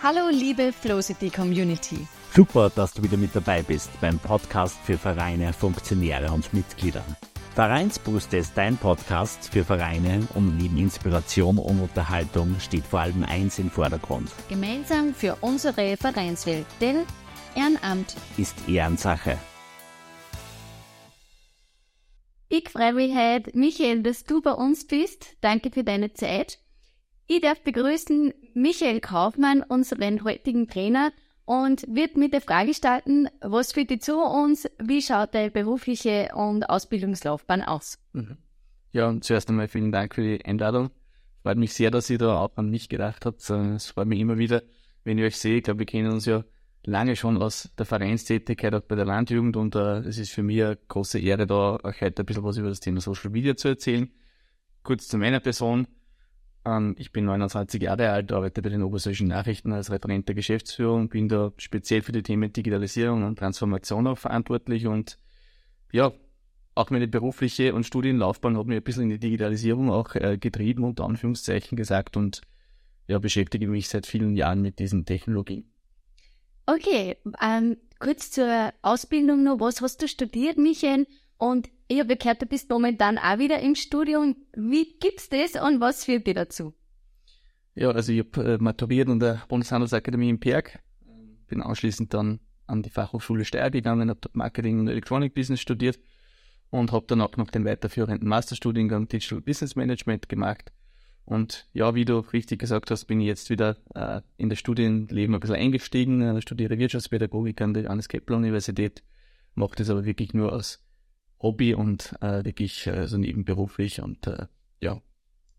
Hallo liebe Flowcity Community. Super, dass du wieder mit dabei bist beim Podcast für Vereine, Funktionäre und Mitglieder. Vereinsbrust ist dein Podcast für Vereine und neben Inspiration und Unterhaltung steht vor allem eins im Vordergrund. Gemeinsam für unsere Vereinswelt, denn Ehrenamt ist Ehrensache. Ich freue mich heute, Michael, dass du bei uns bist. Danke für deine Zeit. Ich darf begrüßen Michael Kaufmann, unseren heutigen Trainer, und wird mit der Frage starten, was führt dir zu uns? Wie schaut deine berufliche und Ausbildungslaufbahn aus? Mhm. Ja, und zuerst einmal vielen Dank für die Einladung. Freut mich sehr, dass ihr da auch an mich gedacht habt. Es freut mich immer wieder, wenn ich euch sehe. Ich glaube, wir kennen uns ja lange schon aus der Vereinstätigkeit auch bei der Landjugend und äh, es ist für mich eine große Ehre, da auch heute ein bisschen was über das Thema Social Media zu erzählen. Kurz zu meiner Person. Ähm, ich bin 29 Jahre alt, arbeite bei den Obersächsischen Nachrichten als Referent der Geschäftsführung, bin da speziell für die Themen Digitalisierung und Transformation auch verantwortlich und ja, auch meine berufliche und Studienlaufbahn hat mich ein bisschen in die Digitalisierung auch äh, getrieben, unter Anführungszeichen gesagt und ja, beschäftige mich seit vielen Jahren mit diesen Technologien. Okay, ähm, kurz zur Ausbildung noch. Was hast du studiert, Michael? Und ich habe gehört, du bist momentan auch wieder im Studium. Wie gibt's das und was führt dir dazu? Ja, also ich habe äh, maturiert an der Bundeshandelsakademie in Perg, bin anschließend dann an die Fachhochschule Steyr gegangen, habe Marketing und Electronic Business studiert und habe dann auch noch den weiterführenden Masterstudiengang Digital Business Management gemacht und ja, wie du richtig gesagt hast, bin ich jetzt wieder äh, in das Studienleben ein bisschen eingestiegen. Ich studiere Wirtschaftspädagogik an der Johannes Kepler Universität, mache das aber wirklich nur als Hobby und äh, wirklich äh, so nebenberuflich. Und äh, ja,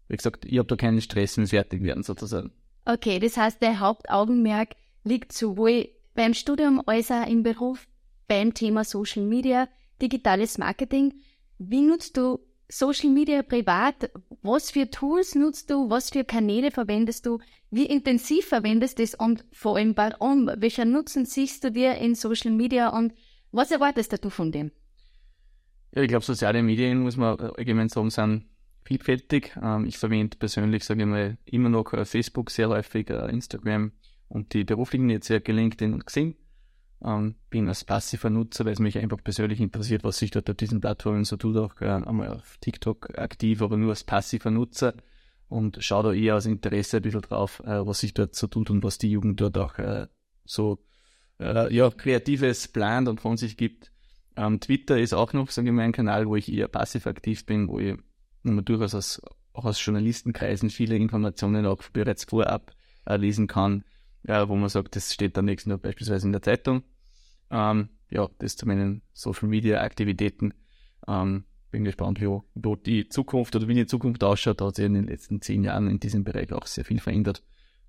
wie gesagt, ich habe da keinen Stress mit fertig werden sozusagen. Okay, das heißt, der Hauptaugenmerk liegt sowohl beim Studium als auch im Beruf beim Thema Social Media, digitales Marketing. Wie nutzt du Social Media privat, was für Tools nutzt du, was für Kanäle verwendest du, wie intensiv verwendest du es und vor allem warum, welcher Nutzen siehst du dir in Social Media und was erwartest du von dem? Ja, ich glaube, soziale Medien, muss man allgemein sagen, sind vielfältig. Ähm, ich verwende persönlich, sage ich mal, immer noch äh, Facebook sehr häufig, äh, Instagram und die beruflichen Netzwerke LinkedIn und Xing. Ähm, bin als passiver Nutzer, weil es mich einfach persönlich interessiert, was sich dort auf diesen Plattformen so tut, auch äh, einmal auf TikTok aktiv, aber nur als passiver Nutzer und schaue da eher aus Interesse ein bisschen drauf, äh, was sich dort so tut und was die Jugend dort auch äh, so äh, ja, Kreatives plant und von sich gibt. Ähm, Twitter ist auch noch, sage ich mal, ein Kanal, wo ich eher passiv aktiv bin, wo ich man durchaus aus, auch aus Journalistenkreisen viele Informationen auch bereits vorab äh, lesen kann ja, wo man sagt, das steht dann nächsten Tag beispielsweise in der Zeitung. Ähm, ja, das zu meinen Social Media Aktivitäten. Ähm, bin gespannt, wie, wo die Zukunft oder wie die Zukunft ausschaut. Da hat sich in den letzten zehn Jahren in diesem Bereich auch sehr viel verändert.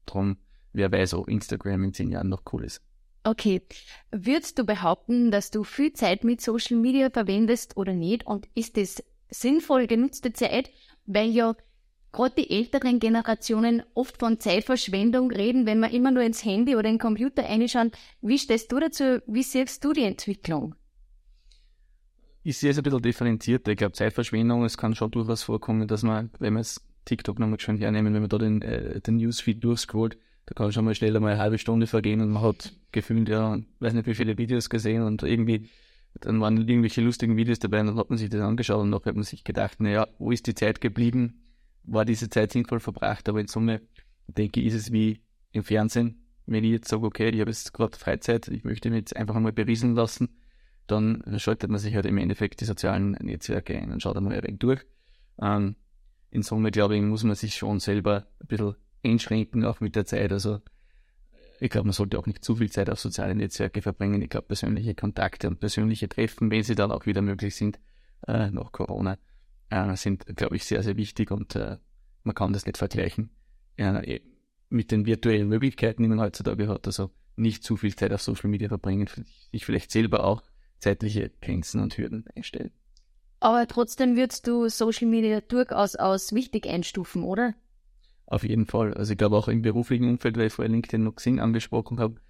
Darum, wer weiß, ob Instagram in zehn Jahren noch cool ist. Okay. Würdest du behaupten, dass du viel Zeit mit Social Media verwendest oder nicht? Und ist das sinnvoll genutzte Zeit? Weil ja gerade die älteren Generationen oft von Zeitverschwendung reden, wenn man immer nur ins Handy oder den Computer reinschauen. Wie stehst du dazu? Wie siehst du die Entwicklung? Ich sehe es ein bisschen differenzierter. Ich glaube, Zeitverschwendung, es kann schon durchaus vorkommen, dass man, wenn man es TikTok nochmal schon hernehmen, wenn man da den, äh, den Newsfeed durchscrollt, da kann schon mal schnell mal eine halbe Stunde vergehen und man hat gefühlt, ja, weiß nicht wie viele Videos gesehen und irgendwie, dann waren irgendwelche lustigen Videos dabei und dann hat man sich das angeschaut und dann hat man sich gedacht, naja, wo ist die Zeit geblieben? war diese Zeit sinnvoll verbracht, aber in Summe denke ich, ist es wie im Fernsehen. Wenn ich jetzt sage, okay, ich habe jetzt gerade Freizeit, ich möchte mich jetzt einfach einmal berieseln lassen, dann schaltet man sich halt im Endeffekt die sozialen Netzwerke ein und schaut einmal ein wenig durch. Ähm, in Summe, glaube ich, muss man sich schon selber ein bisschen einschränken, auch mit der Zeit. Also ich glaube, man sollte auch nicht zu viel Zeit auf soziale Netzwerke verbringen. Ich glaube, persönliche Kontakte und persönliche Treffen, wenn sie dann auch wieder möglich sind, äh, nach Corona, äh, sind, glaube ich, sehr, sehr wichtig und äh, man kann das nicht vergleichen äh, mit den virtuellen Möglichkeiten, die man heutzutage hat. Also nicht zu viel Zeit auf Social Media verbringen, sich vielleicht selber auch zeitliche Grenzen und Hürden einstellen. Aber trotzdem würdest du Social Media durchaus als wichtig einstufen, oder? Auf jeden Fall. Also ich glaube auch im beruflichen Umfeld, weil ich vorher LinkedIn und Xing angesprochen habe,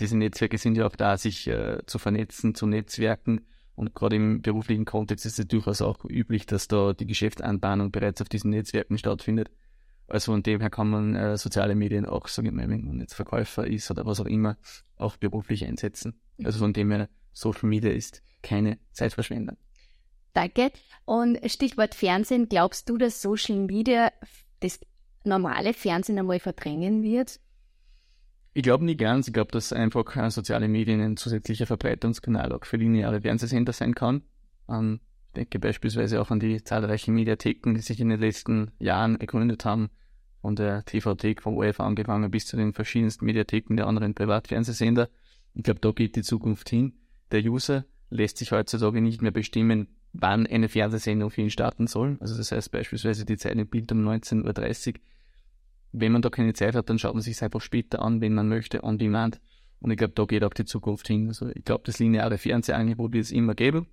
diese Netzwerke sind ja auch da, sich äh, zu vernetzen, zu Netzwerken und gerade im beruflichen Kontext ist es durchaus auch üblich, dass da die Geschäftsanbahnung bereits auf diesen Netzwerken stattfindet. Also von dem her kann man äh, soziale Medien auch, sage ich mal, wenn man jetzt Verkäufer ist oder was auch immer, auch beruflich einsetzen. Also von dem her, Social Media ist keine Zeitverschwendung. Danke. Und Stichwort Fernsehen, glaubst du, dass Social Media das normale Fernsehen einmal verdrängen wird? Ich glaube nicht ganz. Ich glaube, dass einfach äh, soziale Medien ein zusätzlicher Verbreitungskanal auch für lineare Fernsehsender sein kann. Ähm, ich denke beispielsweise auch an die zahlreichen Mediatheken, die sich in den letzten Jahren gegründet haben. Von der TV-Thek vom ORF angefangen bis zu den verschiedensten Mediatheken der anderen Privatfernsehsender. Ich glaube, da geht die Zukunft hin. Der User lässt sich heutzutage nicht mehr bestimmen, wann eine Fernsehsendung für ihn starten soll. Also das heißt beispielsweise die Zeit im Bild um 19.30 Uhr wenn man da keine Zeit hat, dann schaut man sich einfach später an, wenn man möchte, on demand. Und ich glaube, da geht auch die Zukunft hin. Also ich glaube, das lineare Fernsehangebot wird es immer geben,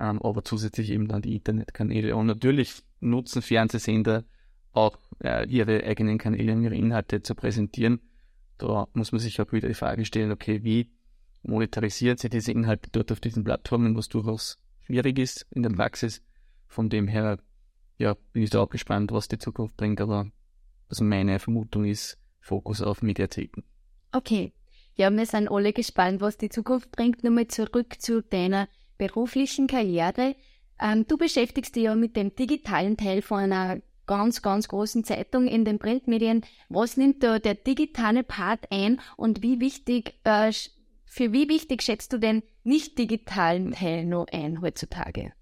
ähm, aber zusätzlich eben dann die Internetkanäle. Und natürlich nutzen Fernsehsender auch äh, ihre eigenen Kanäle und ihre Inhalte zu präsentieren. Da muss man sich auch wieder die Frage stellen, okay, wie monetarisiert sie diese Inhalte dort auf diesen Plattformen, was durchaus schwierig ist in der Praxis. Von dem her, ja, bin ich da auch gespannt, was die Zukunft bringt, aber also meine Vermutung ist Fokus auf Mediatheken. Okay. Ja, wir sind alle gespannt, was die Zukunft bringt. Nochmal zurück zu deiner beruflichen Karriere. Ähm, du beschäftigst dich ja mit dem digitalen Teil von einer ganz, ganz großen Zeitung in den Printmedien. Was nimmt da der digitale Part ein und wie wichtig, äh, für wie wichtig schätzt du den nicht digitalen Teil noch ein heutzutage?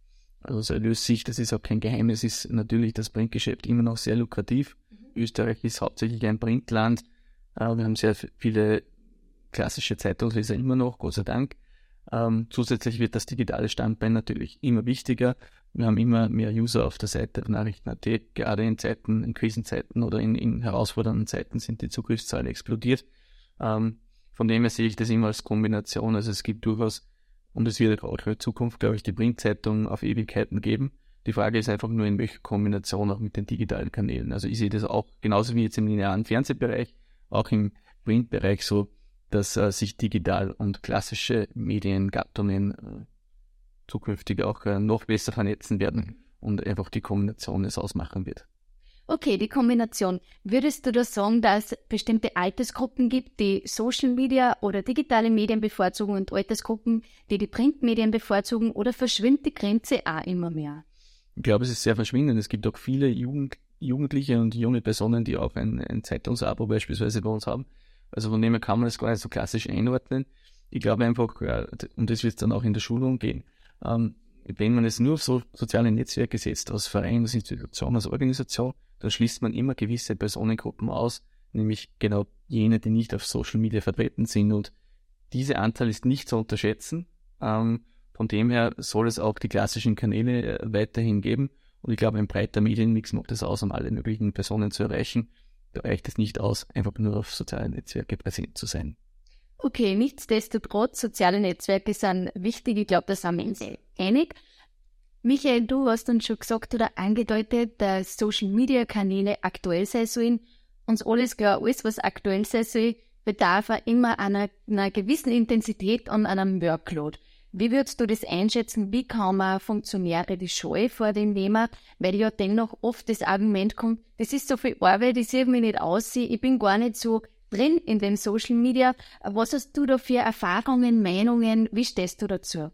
Also aus Erlössicht, das ist auch kein Geheimnis, ist natürlich das Printgeschäft immer noch sehr lukrativ. Österreich ist hauptsächlich ein Printland. Äh, wir haben sehr viele klassische Zeitungsleser immer noch, Gott sei Dank. Ähm, zusätzlich wird das digitale Standbein natürlich immer wichtiger. Wir haben immer mehr User auf der Seite Nachrichten.at. Gerade in Zeiten, in Krisenzeiten oder in, in herausfordernden Zeiten sind die Zugriffszahlen explodiert. Ähm, von dem her sehe ich das immer als Kombination. Also es gibt durchaus, und es wird auch in Zukunft, glaube ich, die Printzeitung auf Ewigkeiten geben. Die Frage ist einfach nur, in welcher Kombination auch mit den digitalen Kanälen. Also ich sehe das auch genauso wie jetzt im linearen Fernsehbereich, auch im Printbereich so, dass äh, sich digital und klassische Mediengattungen äh, zukünftig auch äh, noch besser vernetzen werden und einfach die Kombination es ausmachen wird. Okay, die Kombination. Würdest du da sagen, dass es bestimmte Altersgruppen gibt, die Social Media oder digitale Medien bevorzugen und Altersgruppen, die die Printmedien bevorzugen oder verschwindet die Grenze auch immer mehr? Ich glaube, es ist sehr verschwindend. Es gibt auch viele Jugend, Jugendliche und junge Personen, die auch ein, ein Zeitungsabo beispielsweise bei uns haben. Also von dem her kann man das gar nicht so klassisch einordnen. Ich glaube einfach, ja, und das wird dann auch in der Schulung gehen, ähm, wenn man es nur auf so soziale Netzwerke setzt, als Verein, als Institution, als Organisation, dann schließt man immer gewisse Personengruppen aus, nämlich genau jene, die nicht auf Social Media vertreten sind. Und diese Anzahl ist nicht zu unterschätzen. Ähm, von dem her soll es auch die klassischen Kanäle äh, weiterhin geben. Und ich glaube, ein breiter Medienmix macht es aus, um alle möglichen Personen zu erreichen. Da reicht es nicht aus, einfach nur auf sozialen Netzwerke präsent zu sein. Okay, nichtsdestotrotz, soziale Netzwerke sind wichtig. Ich glaube, da sind wir uns einig. Michael, du hast uns schon gesagt oder angedeutet, dass Social Media Kanäle aktuell sein sollen. Uns alles klar, alles, was aktuell sein soll, bedarf immer einer, einer gewissen Intensität und einem Workload. Wie würdest du das einschätzen? Wie kann man Funktionäre die Scheu vor dem nehmen? Weil ja dennoch oft das Argument kommt, das ist so viel Arbeit, ich sehe mich nicht aus, ich bin gar nicht so drin in den Social Media. Was hast du da für Erfahrungen, Meinungen? Wie stehst du dazu?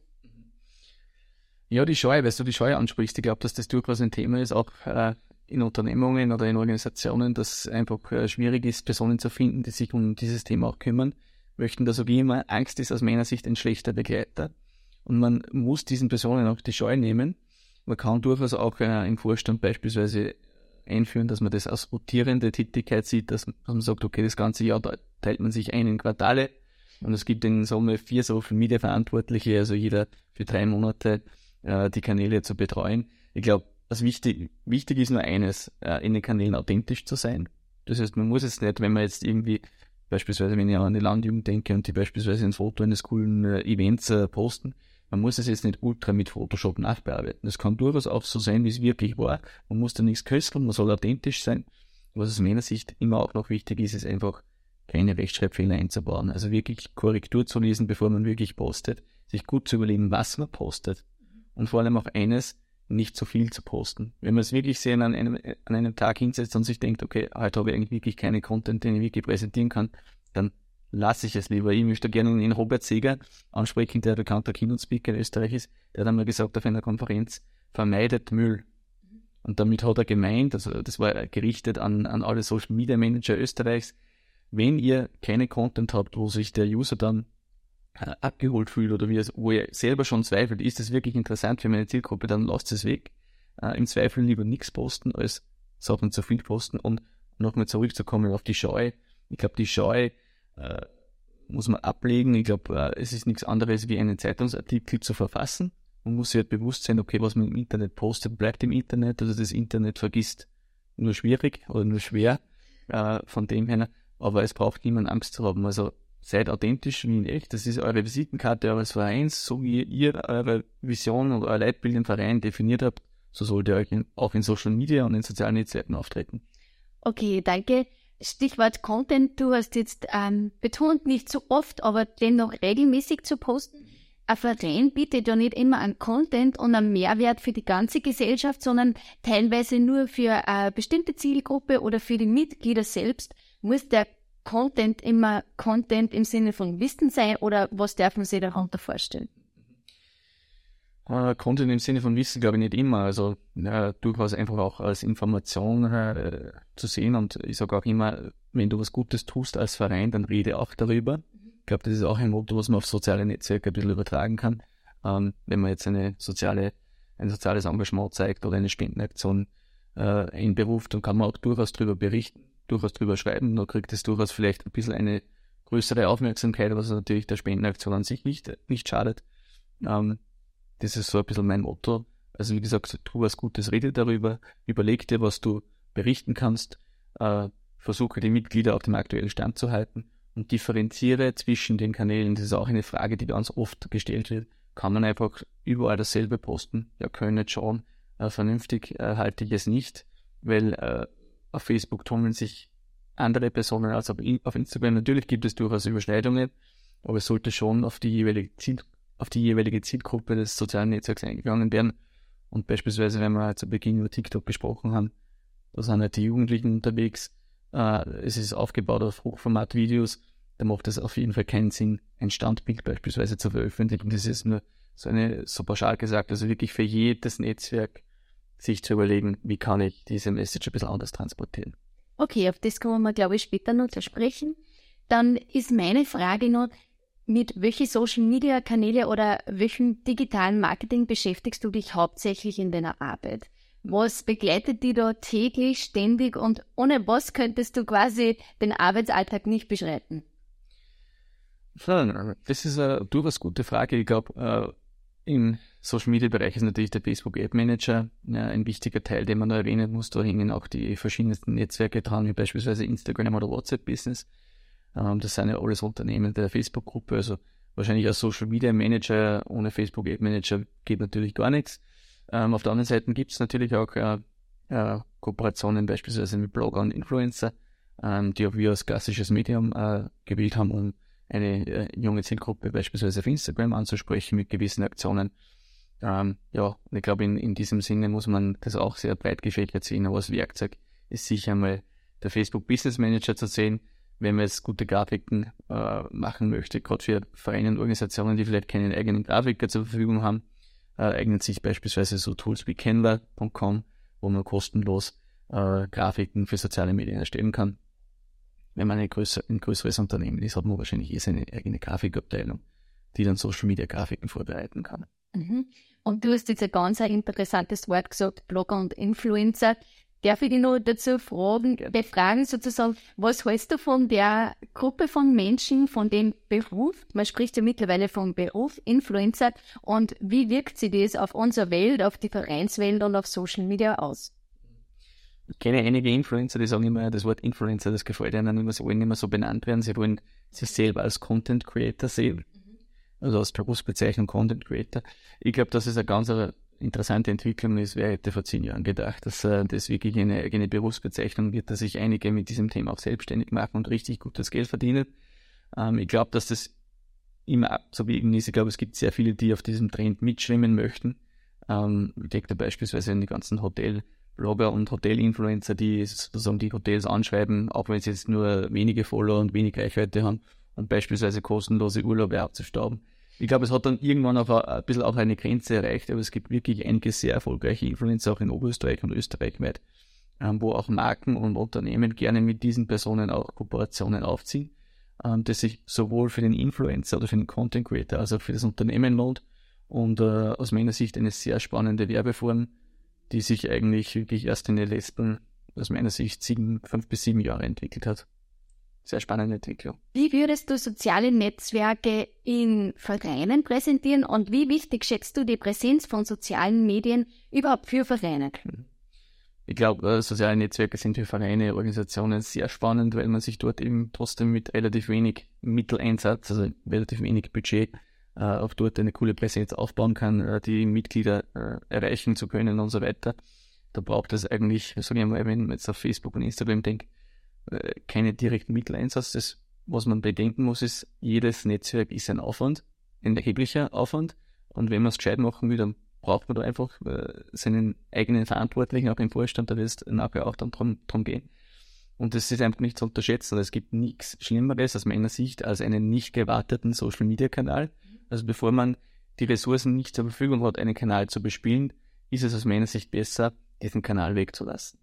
Ja, die Scheu, weil du die Scheu ansprichst, ich glaube, dass das durchaus ein Thema ist, auch äh, in Unternehmungen oder in Organisationen, dass einfach äh, schwierig ist, Personen zu finden, die sich um dieses Thema auch kümmern möchten. Sage ich immer, Angst ist aus meiner Sicht ein schlechter Begleiter. Und man muss diesen Personen auch die Scheu nehmen. Man kann durchaus auch äh, im Vorstand beispielsweise einführen, dass man das als rotierende Tätigkeit sieht, dass man sagt, okay, das ganze Jahr teilt man sich ein in Quartale und es gibt in Summe vier Social Media Verantwortliche, also jeder für drei Monate äh, die Kanäle zu betreuen. Ich glaube, was wichtig, wichtig ist nur eines, äh, in den Kanälen authentisch zu sein. Das heißt, man muss es nicht, wenn man jetzt irgendwie, beispielsweise wenn ich an die Landjugend denke und die beispielsweise ein Foto eines coolen äh, Events äh, posten, man muss es jetzt nicht ultra mit Photoshop nachbearbeiten. Es kann durchaus auch so sein, wie es wirklich war. Man muss da nichts köstern, man soll authentisch sein. Was aus meiner Sicht immer auch noch wichtig ist, ist einfach keine Rechtschreibfehler einzubauen. Also wirklich Korrektur zu lesen, bevor man wirklich postet. Sich gut zu überlegen, was man postet. Und vor allem auch eines, nicht zu viel zu posten. Wenn man es wirklich sehen an einem, an einem Tag hinsetzt und sich denkt, okay, heute habe ich eigentlich wirklich keine Content, den ich wirklich präsentieren kann, dann lasse ich es lieber. Ich möchte gerne den Robert Seger ansprechen, der bekannter Keynote-Speaker in Österreich ist. Der hat einmal gesagt auf einer Konferenz, vermeidet Müll. Und damit hat er gemeint, also das war gerichtet an, an alle Social Media Manager Österreichs, wenn ihr keine Content habt, wo sich der User dann äh, abgeholt fühlt oder es, wo ihr selber schon zweifelt, ist das wirklich interessant für meine Zielgruppe, dann lasst es weg. Äh, Im Zweifel lieber nichts posten, als Sachen zu viel posten und nochmal zurückzukommen auf die Scheu. Ich glaube, die Scheu äh, muss man ablegen. Ich glaube, äh, es ist nichts anderes wie einen Zeitungsartikel zu verfassen. Man muss sich halt bewusst sein, okay, was man im Internet postet, bleibt im Internet. Also das Internet vergisst nur schwierig oder nur schwer äh, von dem her. Aber es braucht niemand Angst zu haben. Also seid authentisch wie in echt. Das ist eure Visitenkarte eures Vereins, so wie ihr eure Vision und euer Leitbild im Verein definiert habt, so sollt ihr euch in, auch in Social Media und in sozialen Netzwerken auftreten. Okay, danke. Stichwort Content, du hast jetzt ähm, betont, nicht so oft, aber dennoch regelmäßig zu posten. Ein Verein bietet ja nicht immer einen Content und einen Mehrwert für die ganze Gesellschaft, sondern teilweise nur für eine bestimmte Zielgruppe oder für die Mitglieder selbst. Muss der Content immer Content im Sinne von Wissen sein oder was darf man sich darunter vorstellen? Äh, Content im Sinne von Wissen glaube ich nicht immer. Also ja, durchaus einfach auch als Information äh, zu sehen und ich sage auch immer, wenn du was Gutes tust als Verein, dann rede auch darüber. Ich glaube, das ist auch ein Motto, was man auf soziale Netzwerke ein bisschen übertragen kann. Ähm, wenn man jetzt eine soziale, ein soziales Engagement zeigt oder eine Spendenaktion äh, einberuft, dann kann man auch durchaus darüber berichten, durchaus darüber schreiben, dann kriegt es durchaus vielleicht ein bisschen eine größere Aufmerksamkeit, was natürlich der Spendenaktion an sich nicht, nicht schadet. Ähm, das ist so ein bisschen mein Motto. Also wie gesagt, tu was Gutes, rede darüber, überleg dir, was du berichten kannst, äh, versuche die Mitglieder auf dem aktuellen Stand zu halten und differenziere zwischen den Kanälen. Das ist auch eine Frage, die ganz oft gestellt wird. Kann man einfach überall dasselbe posten? Ja, können nicht schauen. Äh, vernünftig äh, halte ich es nicht, weil äh, auf Facebook tummeln sich andere Personen als auf Instagram. Natürlich gibt es durchaus Überschneidungen, aber es sollte schon auf die jeweilige Ziel auf die jeweilige Zielgruppe des sozialen Netzwerks eingegangen werden. Und beispielsweise, wenn wir zu Beginn über TikTok gesprochen haben, da sind halt die Jugendlichen unterwegs. Äh, es ist aufgebaut auf Hochformat-Videos. Da macht es auf jeden Fall keinen Sinn, ein Standbild beispielsweise zu veröffentlichen. Das ist nur so eine, so pauschal gesagt, also wirklich für jedes Netzwerk sich zu überlegen, wie kann ich diese Message ein bisschen anders transportieren. Okay, auf das kommen wir, glaube ich, später noch zu sprechen. Dann ist meine Frage noch, mit welchen Social Media Kanäle oder welchem digitalen Marketing beschäftigst du dich hauptsächlich in deiner Arbeit? Was begleitet dich da täglich, ständig und ohne was könntest du quasi den Arbeitsalltag nicht beschreiten? Das ist eine durchaus gute Frage. Ich glaube, äh, im Social Media Bereich ist natürlich der Facebook Ad Manager ein wichtiger Teil, den man erwähnen muss. Da hängen auch die verschiedensten Netzwerke dran, wie beispielsweise Instagram oder WhatsApp Business. Ähm, das sind ja alles Unternehmen der Facebook-Gruppe, also wahrscheinlich als Social Media Manager ohne Facebook Ad Manager geht natürlich gar nichts. Ähm, auf der anderen Seite gibt es natürlich auch äh, äh, Kooperationen beispielsweise mit Blogger und Influencer, ähm, die auch wir als klassisches Medium äh, gewählt haben, um eine äh, junge Zielgruppe beispielsweise auf Instagram anzusprechen mit gewissen Aktionen. Ähm, ja, ich glaube, in, in diesem Sinne muss man das auch sehr breit gefächert sehen, aber als Werkzeug ist sicher mal der Facebook Business Manager zu sehen, wenn man jetzt gute Grafiken äh, machen möchte, gerade für Vereine und Organisationen, die vielleicht keinen eigenen Grafiker zur Verfügung haben, äh, eignen sich beispielsweise so Tools wie Canva.com, wo man kostenlos äh, Grafiken für soziale Medien erstellen kann. Wenn man größer, ein größeres Unternehmen ist, hat man wahrscheinlich eh seine eigene Grafikabteilung, die dann Social Media Grafiken vorbereiten kann. Mhm. Und du hast jetzt ein ganz interessantes Wort gesagt, Blogger und Influencer. Darf ich dich noch dazu fragen, befragen sozusagen, was hältst du von der Gruppe von Menschen, von dem Beruf? Man spricht ja mittlerweile vom Beruf, Influencer. Und wie wirkt sich das auf unsere Welt, auf die Vereinswelt und auf Social Media aus? Ich kenne einige Influencer, die sagen immer, das Wort Influencer, das gefällt ihnen immer, sie wollen mehr so benannt werden, sie wollen sich selber als Content Creator sehen. Also als Berufsbezeichnung Content Creator. Ich glaube, das ist ein ganz interessante Entwicklung ist, wer hätte vor zehn Jahren gedacht, dass äh, das wirklich eine eigene Berufsbezeichnung wird, dass sich einige mit diesem Thema auch selbstständig machen und richtig gutes Geld verdienen. Ähm, ich glaube, dass das immer abzuwägen ist. Ich glaube, es gibt sehr viele, die auf diesem Trend mitschwimmen möchten. Ähm, ich denke da beispielsweise an die ganzen Hotelblogger und Hotelinfluencer, die sozusagen die Hotels anschreiben, auch wenn sie jetzt nur wenige Follower und wenig Reichweite haben und beispielsweise kostenlose Urlaube abzustauben. Ich glaube, es hat dann irgendwann auch ein bisschen auch eine Grenze erreicht, aber es gibt wirklich einige sehr erfolgreiche Influencer auch in Oberösterreich und Österreich weit, ähm, wo auch Marken und Unternehmen gerne mit diesen Personen auch Kooperationen aufziehen, ähm, das sich sowohl für den Influencer oder für den Content Creator als auch für das Unternehmen lohnt und äh, aus meiner Sicht eine sehr spannende Werbeform, die sich eigentlich wirklich erst in den letzten, aus meiner Sicht, sieben, fünf bis sieben Jahre entwickelt hat sehr spannende Entwicklung. Wie würdest du soziale Netzwerke in Vereinen präsentieren und wie wichtig schätzt du die Präsenz von sozialen Medien überhaupt für Vereine? Hm. Ich glaube, äh, soziale Netzwerke sind für Vereine, Organisationen sehr spannend, weil man sich dort eben trotzdem mit relativ wenig Mitteleinsatz, also relativ wenig Budget, äh, auch dort eine coole Präsenz aufbauen kann, äh, die Mitglieder erreichen zu können und so weiter. Da braucht es eigentlich, mal, wenn man jetzt auf Facebook und Instagram denkt, äh, keine direkten Mitteleinsatz. Das, was man bedenken muss, ist, jedes Netzwerk ist ein Aufwand, ein erheblicher Aufwand. Und wenn man es gescheit machen will, dann braucht man da einfach äh, seinen eigenen Verantwortlichen, auch im Vorstand, da wird es nachher auch dann drum, drum gehen. Und das ist einfach nicht zu unterschätzen. Es gibt nichts Schlimmeres aus meiner Sicht als einen nicht gewarteten Social Media Kanal. Also bevor man die Ressourcen nicht zur Verfügung hat, einen Kanal zu bespielen, ist es aus meiner Sicht besser, diesen Kanal wegzulassen.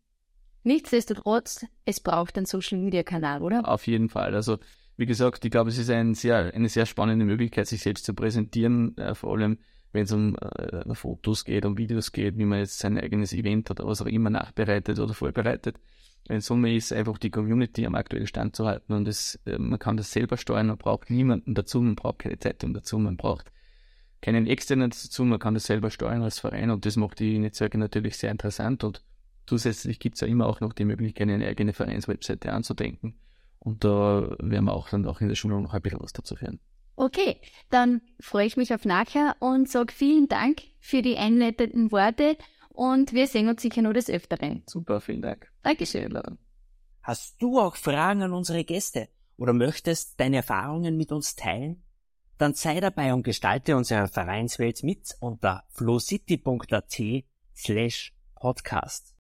Nichtsdestotrotz, es braucht einen Social Media Kanal, oder? Auf jeden Fall. Also, wie gesagt, ich glaube, es ist ein sehr, eine sehr spannende Möglichkeit, sich selbst zu präsentieren, äh, vor allem wenn es um äh, Fotos geht, um Videos geht, wie man jetzt sein eigenes Event oder was auch immer nachbereitet oder vorbereitet. In Summe ist einfach die Community am aktuellen Stand zu halten und es, äh, man kann das selber steuern, man braucht niemanden dazu, man braucht keine Zeitung dazu, man braucht keinen externen dazu, man kann das selber steuern als Verein und das macht die Netzwerke natürlich sehr interessant und Zusätzlich gibt es ja immer auch noch die Möglichkeit, eine eigene Vereinswebseite anzudenken. Und da werden wir auch dann auch in der Schule noch ein bisschen was dazu hören. Okay, dann freue ich mich auf nachher und sage vielen Dank für die einleitenden Worte und wir sehen uns sicher noch des Öfteren. Super, vielen Dank. Dankeschön. Hast du auch Fragen an unsere Gäste oder möchtest deine Erfahrungen mit uns teilen? Dann sei dabei und gestalte unsere Vereinswelt mit unter flowcity.at slash podcast.